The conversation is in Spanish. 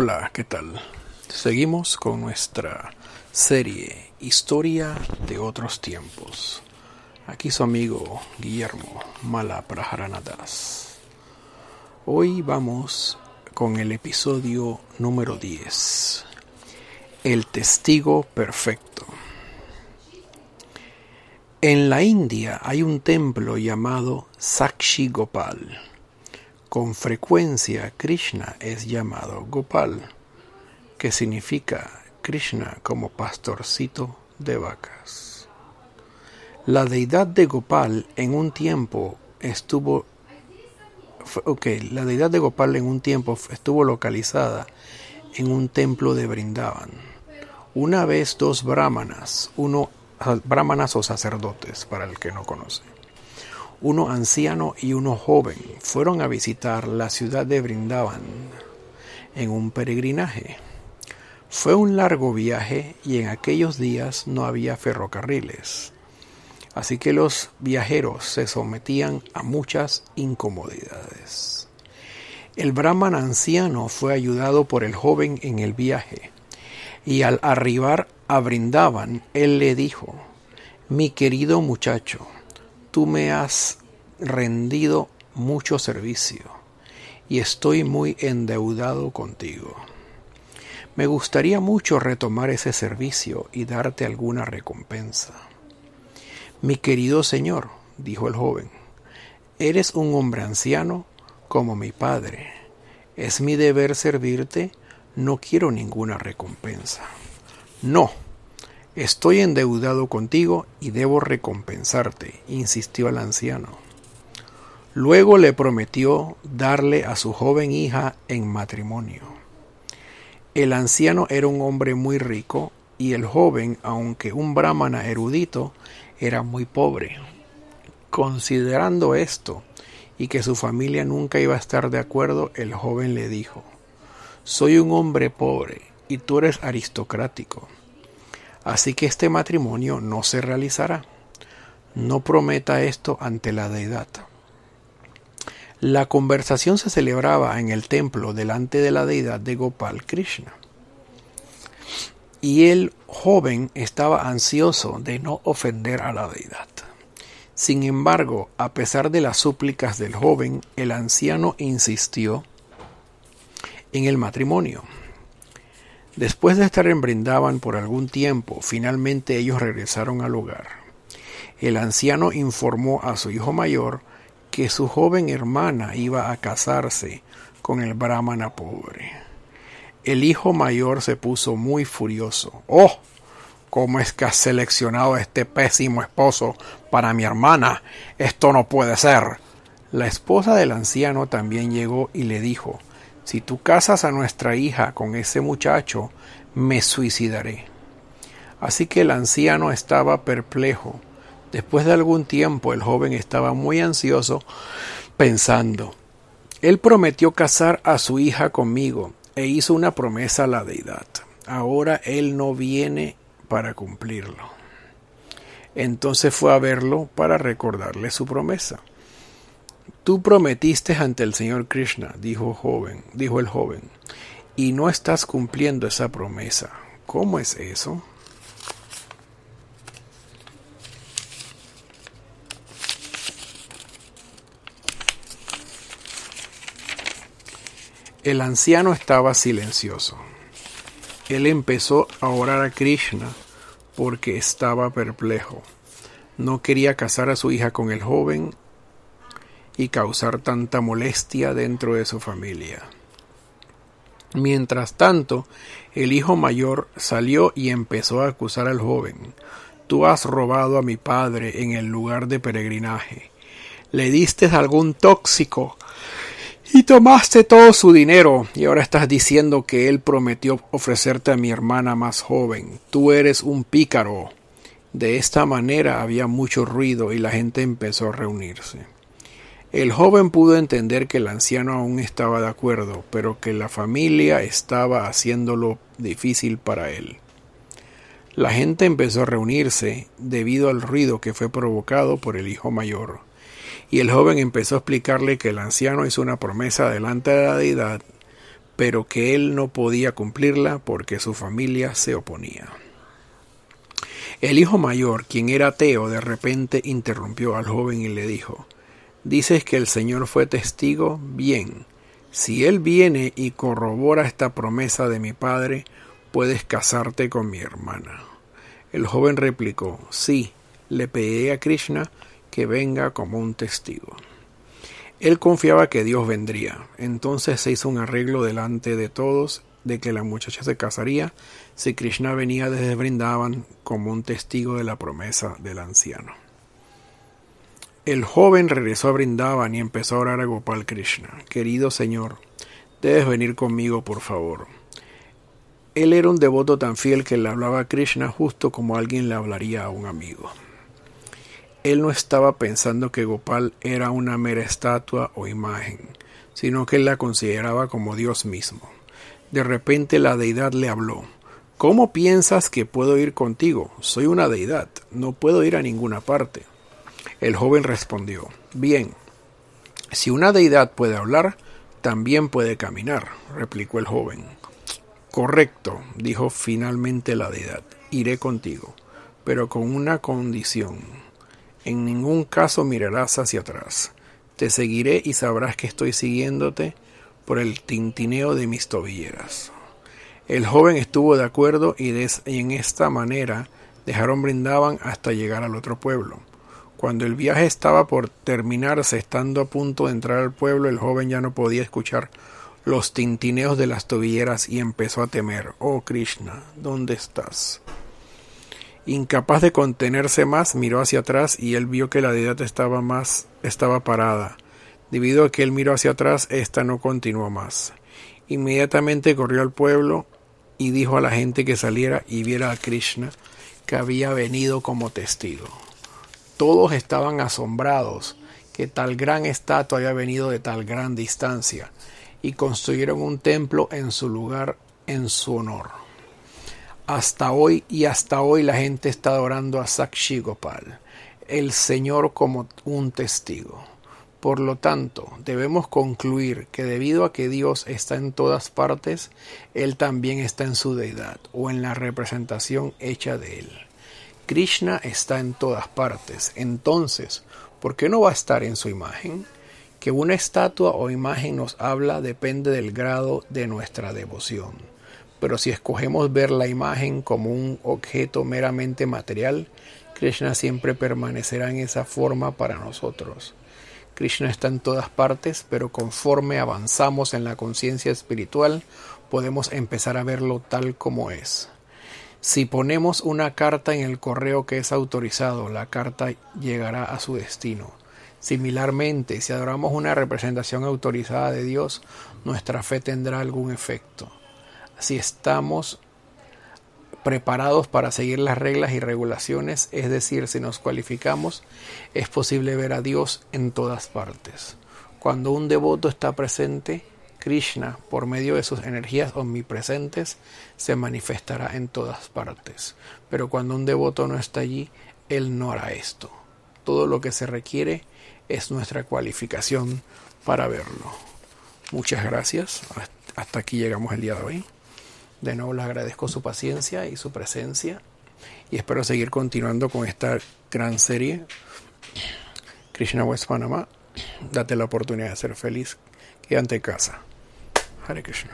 Hola, ¿qué tal? Seguimos con nuestra serie Historia de otros tiempos. Aquí su amigo Guillermo Malapraharanadas. Hoy vamos con el episodio número 10. El testigo perfecto. En la India hay un templo llamado Sakshi Gopal con frecuencia Krishna es llamado Gopal, que significa Krishna como pastorcito de vacas. La deidad de Gopal en un tiempo estuvo ok, la deidad de Gopal en un tiempo estuvo localizada en un templo de Brindavan. Una vez dos brahmanas, uno brahmanas o sacerdotes para el que no conoce uno anciano y uno joven fueron a visitar la ciudad de Brindavan en un peregrinaje. Fue un largo viaje y en aquellos días no había ferrocarriles, así que los viajeros se sometían a muchas incomodidades. El brahman anciano fue ayudado por el joven en el viaje, y al arribar a Brindavan, él le dijo, Mi querido muchacho, tú me has rendido mucho servicio y estoy muy endeudado contigo. Me gustaría mucho retomar ese servicio y darte alguna recompensa. Mi querido señor, dijo el joven, eres un hombre anciano como mi padre. Es mi deber servirte, no quiero ninguna recompensa. No, Estoy endeudado contigo y debo recompensarte, insistió el anciano. Luego le prometió darle a su joven hija en matrimonio. El anciano era un hombre muy rico y el joven, aunque un brahmana erudito, era muy pobre. Considerando esto y que su familia nunca iba a estar de acuerdo, el joven le dijo, Soy un hombre pobre y tú eres aristocrático Así que este matrimonio no se realizará. No prometa esto ante la deidad. La conversación se celebraba en el templo delante de la deidad de Gopal Krishna. Y el joven estaba ansioso de no ofender a la deidad. Sin embargo, a pesar de las súplicas del joven, el anciano insistió en el matrimonio. Después de estar en Brindaban por algún tiempo, finalmente ellos regresaron al hogar. El anciano informó a su hijo mayor que su joven hermana iba a casarse con el brahmana pobre. El hijo mayor se puso muy furioso. ¡Oh! ¿Cómo es que has seleccionado a este pésimo esposo para mi hermana? Esto no puede ser. La esposa del anciano también llegó y le dijo si tú casas a nuestra hija con ese muchacho, me suicidaré. Así que el anciano estaba perplejo. Después de algún tiempo el joven estaba muy ansioso, pensando, él prometió casar a su hija conmigo e hizo una promesa a la deidad. Ahora él no viene para cumplirlo. Entonces fue a verlo para recordarle su promesa. Tú prometiste ante el Señor Krishna, dijo joven, dijo el joven, y no estás cumpliendo esa promesa. ¿Cómo es eso? El anciano estaba silencioso. Él empezó a orar a Krishna porque estaba perplejo. No quería casar a su hija con el joven y causar tanta molestia dentro de su familia. Mientras tanto, el hijo mayor salió y empezó a acusar al joven. Tú has robado a mi padre en el lugar de peregrinaje. Le diste algún tóxico y tomaste todo su dinero y ahora estás diciendo que él prometió ofrecerte a mi hermana más joven. Tú eres un pícaro. De esta manera había mucho ruido y la gente empezó a reunirse. El joven pudo entender que el anciano aún estaba de acuerdo, pero que la familia estaba haciéndolo difícil para él. La gente empezó a reunirse debido al ruido que fue provocado por el hijo mayor, y el joven empezó a explicarle que el anciano hizo una promesa delante de la deidad, pero que él no podía cumplirla porque su familia se oponía. El hijo mayor, quien era ateo, de repente interrumpió al joven y le dijo Dices que el Señor fue testigo, bien. Si Él viene y corrobora esta promesa de mi padre, puedes casarte con mi hermana. El joven replicó, sí, le pedí a Krishna que venga como un testigo. Él confiaba que Dios vendría, entonces se hizo un arreglo delante de todos de que la muchacha se casaría si Krishna venía desde Brindavan como un testigo de la promesa del anciano. El joven regresó a Brindavan y empezó a orar a Gopal Krishna. Querido Señor, debes venir conmigo, por favor. Él era un devoto tan fiel que le hablaba a Krishna justo como alguien le hablaría a un amigo. Él no estaba pensando que Gopal era una mera estatua o imagen, sino que él la consideraba como Dios mismo. De repente la deidad le habló. ¿Cómo piensas que puedo ir contigo? Soy una deidad, no puedo ir a ninguna parte. El joven respondió, Bien, si una deidad puede hablar, también puede caminar, replicó el joven. Correcto, dijo finalmente la deidad, iré contigo, pero con una condición. En ningún caso mirarás hacia atrás. Te seguiré y sabrás que estoy siguiéndote por el tintineo de mis tobilleras. El joven estuvo de acuerdo y, en esta manera dejaron brindaban hasta llegar al otro pueblo. Cuando el viaje estaba por terminarse, estando a punto de entrar al pueblo, el joven ya no podía escuchar los tintineos de las tobilleras y empezó a temer. Oh Krishna, ¿dónde estás? Incapaz de contenerse más, miró hacia atrás y él vio que la deidad estaba más estaba parada. Debido a que él miró hacia atrás, ésta no continuó más. Inmediatamente corrió al pueblo y dijo a la gente que saliera y viera a Krishna, que había venido como testigo. Todos estaban asombrados que tal gran estatua haya venido de tal gran distancia y construyeron un templo en su lugar en su honor. Hasta hoy y hasta hoy la gente está adorando a Sakshi Gopal, el Señor como un testigo. Por lo tanto, debemos concluir que debido a que Dios está en todas partes, Él también está en su deidad o en la representación hecha de Él. Krishna está en todas partes. Entonces, ¿por qué no va a estar en su imagen? Que una estatua o imagen nos habla depende del grado de nuestra devoción. Pero si escogemos ver la imagen como un objeto meramente material, Krishna siempre permanecerá en esa forma para nosotros. Krishna está en todas partes, pero conforme avanzamos en la conciencia espiritual, podemos empezar a verlo tal como es. Si ponemos una carta en el correo que es autorizado, la carta llegará a su destino. Similarmente, si adoramos una representación autorizada de Dios, nuestra fe tendrá algún efecto. Si estamos preparados para seguir las reglas y regulaciones, es decir, si nos cualificamos, es posible ver a Dios en todas partes. Cuando un devoto está presente, Krishna, por medio de sus energías omnipresentes, se manifestará en todas partes. Pero cuando un devoto no está allí, él no hará esto. Todo lo que se requiere es nuestra cualificación para verlo. Muchas gracias. Hasta aquí llegamos el día de hoy. De nuevo les agradezco su paciencia y su presencia y espero seguir continuando con esta gran serie. Krishna West Panama, date la oportunidad de ser feliz. Y ante casa. Hare Krishna.